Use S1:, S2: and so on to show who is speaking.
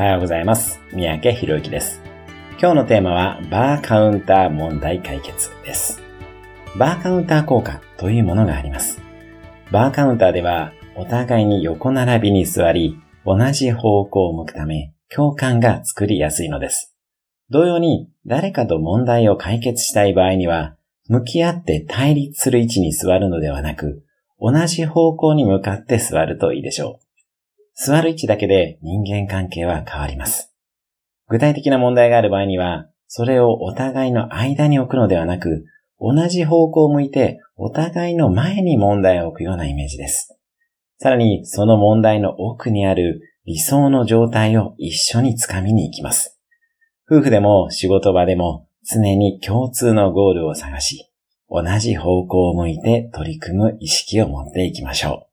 S1: おはようございます。三宅博之です。今日のテーマは、バーカウンター問題解決です。バーカウンター効果というものがあります。バーカウンターでは、お互いに横並びに座り、同じ方向を向くため、共感が作りやすいのです。同様に、誰かと問題を解決したい場合には、向き合って対立する位置に座るのではなく、同じ方向に向かって座るといいでしょう。座る位置だけで人間関係は変わります。具体的な問題がある場合には、それをお互いの間に置くのではなく、同じ方向を向いてお互いの前に問題を置くようなイメージです。さらに、その問題の奥にある理想の状態を一緒につかみに行きます。夫婦でも仕事場でも常に共通のゴールを探し、同じ方向を向いて取り組む意識を持っていきましょう。